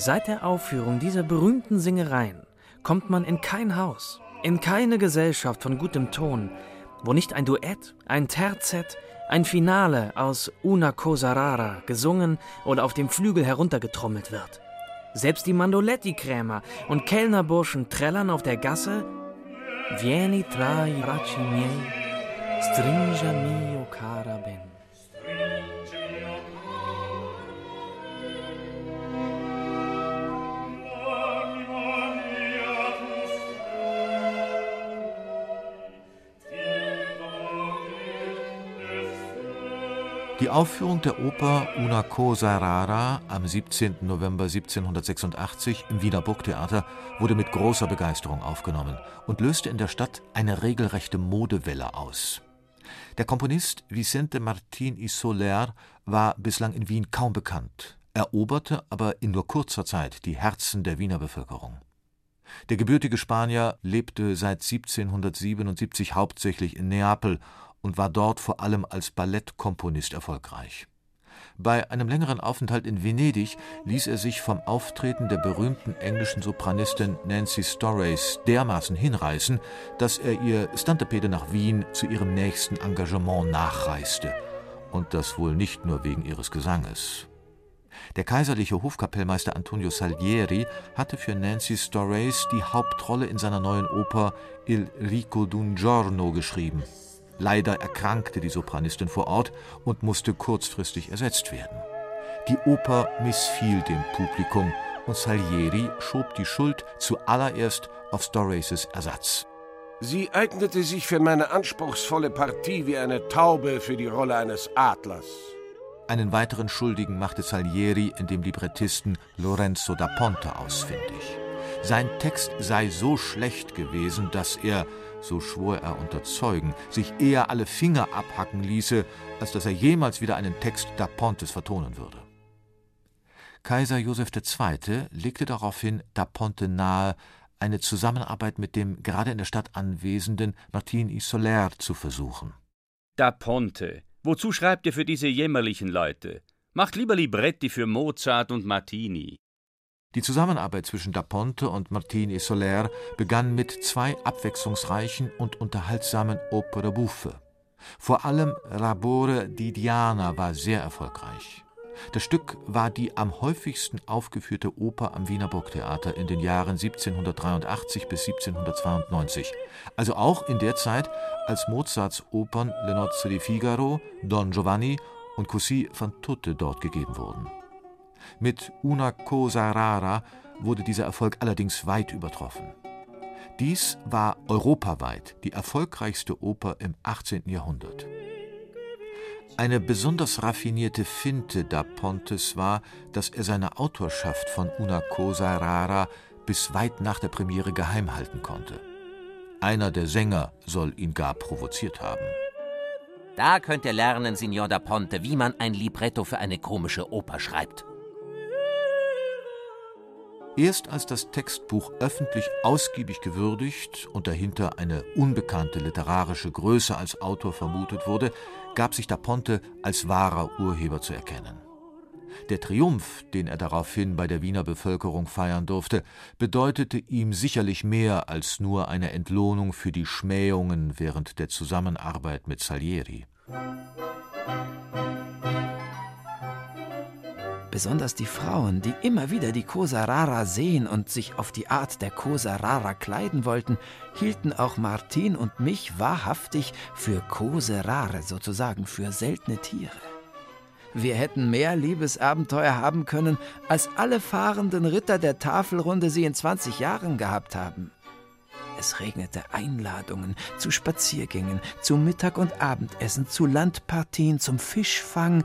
Seit der Aufführung dieser berühmten Singereien kommt man in kein Haus, in keine Gesellschaft von gutem Ton, wo nicht ein Duett, ein Terzett, ein Finale aus Una cosa rara gesungen oder auf dem Flügel heruntergetrommelt wird. Selbst die Mandoletti-Krämer und Kellnerburschen trällern auf der Gasse Vieni tra i bracci miei, stringa mio cara ben. Die Aufführung der Oper Una cosa rara am 17. November 1786 im Wiener Burgtheater wurde mit großer Begeisterung aufgenommen und löste in der Stadt eine regelrechte Modewelle aus. Der Komponist Vicente Martín y Soler war bislang in Wien kaum bekannt, eroberte aber in nur kurzer Zeit die Herzen der Wiener Bevölkerung. Der gebürtige Spanier lebte seit 1777 hauptsächlich in Neapel und war dort vor allem als Ballettkomponist erfolgreich. Bei einem längeren Aufenthalt in Venedig ließ er sich vom Auftreten der berühmten englischen Sopranistin Nancy Storace dermaßen hinreißen, dass er ihr Stantepede nach Wien zu ihrem nächsten Engagement nachreiste. Und das wohl nicht nur wegen ihres Gesanges. Der kaiserliche Hofkapellmeister Antonio Salieri hatte für Nancy Storace die Hauptrolle in seiner neuen Oper Il Rico d'un Giorno geschrieben. Leider erkrankte die Sopranistin vor Ort und musste kurzfristig ersetzt werden. Die Oper missfiel dem Publikum und Salieri schob die Schuld zuallererst auf Storaces Ersatz. Sie eignete sich für meine anspruchsvolle Partie wie eine Taube für die Rolle eines Adlers. Einen weiteren Schuldigen machte Salieri in dem Librettisten Lorenzo da Ponte ausfindig. Sein Text sei so schlecht gewesen, dass er, so schwor er unter Zeugen, sich eher alle Finger abhacken ließe, als dass er jemals wieder einen Text da Pontes vertonen würde. Kaiser Joseph II. legte daraufhin da Ponte nahe, eine Zusammenarbeit mit dem gerade in der Stadt anwesenden Martin y Soler zu versuchen. Da Ponte, wozu schreibt ihr für diese jämmerlichen Leute? Macht lieber Libretti für Mozart und Martini. Die Zusammenarbeit zwischen Da Ponte und Martini Soler begann mit zwei abwechslungsreichen und unterhaltsamen Opere buffe. Vor allem Rabore di Diana war sehr erfolgreich. Das Stück war die am häufigsten aufgeführte Oper am Wiener Burgtheater in den Jahren 1783 bis 1792, also auch in der Zeit, als Mozarts Opern Le Nozze di Figaro, Don Giovanni und Così fan tutte dort gegeben wurden. Mit Una cosa rara wurde dieser Erfolg allerdings weit übertroffen. Dies war europaweit die erfolgreichste Oper im 18. Jahrhundert. Eine besonders raffinierte Finte da Pontes war, dass er seine Autorschaft von Una cosa rara bis weit nach der Premiere geheim halten konnte. Einer der Sänger soll ihn gar provoziert haben. Da könnt ihr lernen, Signor da Ponte, wie man ein Libretto für eine komische Oper schreibt. Erst als das Textbuch öffentlich ausgiebig gewürdigt und dahinter eine unbekannte literarische Größe als Autor vermutet wurde, gab sich da Ponte als wahrer Urheber zu erkennen. Der Triumph, den er daraufhin bei der Wiener Bevölkerung feiern durfte, bedeutete ihm sicherlich mehr als nur eine Entlohnung für die Schmähungen während der Zusammenarbeit mit Salieri. Besonders die Frauen, die immer wieder die Cosa Rara sehen und sich auf die Art der Cosa Rara kleiden wollten, hielten auch Martin und mich wahrhaftig für Cose Rare, sozusagen für seltene Tiere. Wir hätten mehr Liebesabenteuer haben können, als alle fahrenden Ritter der Tafelrunde sie in 20 Jahren gehabt haben. Es regnete Einladungen zu Spaziergängen, zu Mittag- und Abendessen, zu Landpartien, zum Fischfang,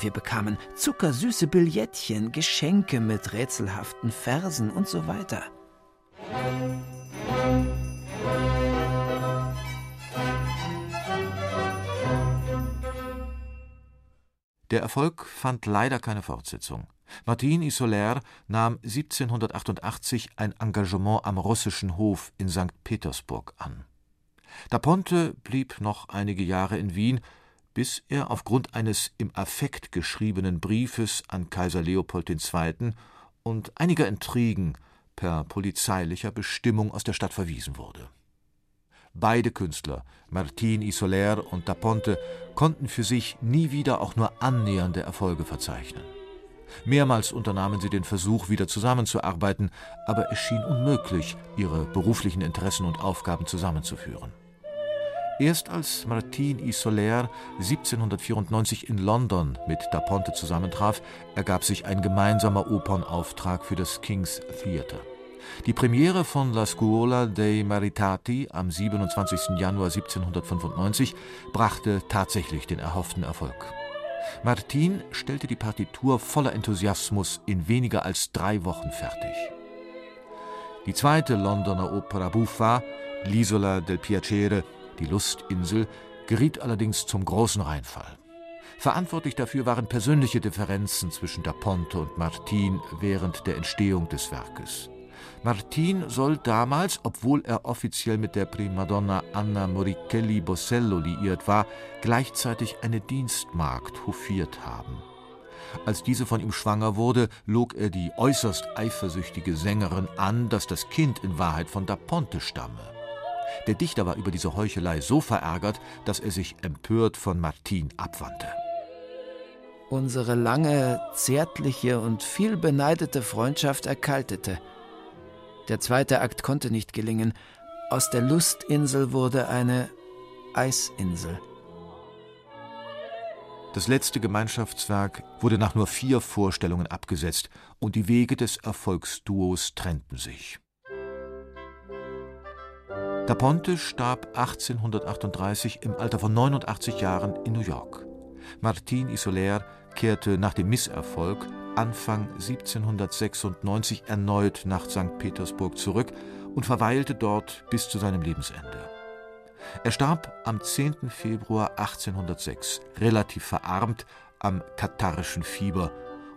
Wir bekamen zuckersüße Billettchen, Geschenke mit rätselhaften Versen und so weiter. Der Erfolg fand leider keine Fortsetzung. Martin Isolaire nahm 1788 ein Engagement am russischen Hof in St. Petersburg an. Da Ponte blieb noch einige Jahre in Wien, bis er aufgrund eines im Affekt geschriebenen Briefes an Kaiser Leopold II. und einiger Intrigen per polizeilicher Bestimmung aus der Stadt verwiesen wurde Beide Künstler, Martin Isolaire und Da Ponte, konnten für sich nie wieder auch nur annähernde Erfolge verzeichnen. Mehrmals unternahmen sie den Versuch, wieder zusammenzuarbeiten, aber es schien unmöglich, ihre beruflichen Interessen und Aufgaben zusammenzuführen. Erst als Martin Isolaire 1794 in London mit Da Ponte zusammentraf, ergab sich ein gemeinsamer Opernauftrag für das King's Theatre. Die Premiere von La Scuola dei Maritati am 27. Januar 1795 brachte tatsächlich den erhofften Erfolg. Martin stellte die Partitur voller Enthusiasmus in weniger als drei Wochen fertig. Die zweite Londoner Opera buffa, L'Isola del Piacere, die Lustinsel, geriet allerdings zum großen Reinfall. Verantwortlich dafür waren persönliche Differenzen zwischen da Ponte und Martin während der Entstehung des Werkes. Martin soll damals, obwohl er offiziell mit der Primadonna Anna Morichelli Bossello liiert war, gleichzeitig eine Dienstmagd hofiert haben. Als diese von ihm schwanger wurde, log er die äußerst eifersüchtige Sängerin an, dass das Kind in Wahrheit von da Ponte stamme. Der Dichter war über diese Heuchelei so verärgert, dass er sich empört von Martin abwandte. Unsere lange, zärtliche und viel beneidete Freundschaft erkaltete. Der zweite Akt konnte nicht gelingen. Aus der Lustinsel wurde eine Eisinsel. Das letzte Gemeinschaftswerk wurde nach nur vier Vorstellungen abgesetzt und die Wege des Erfolgsduos trennten sich. Da Ponte starb 1838 im Alter von 89 Jahren in New York. Martin Isolaire kehrte nach dem Misserfolg Anfang 1796 erneut nach St. Petersburg zurück und verweilte dort bis zu seinem Lebensende. Er starb am 10. Februar 1806, relativ verarmt, am katharischen Fieber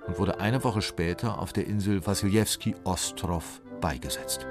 und wurde eine Woche später auf der Insel Wassiljewski Ostrov beigesetzt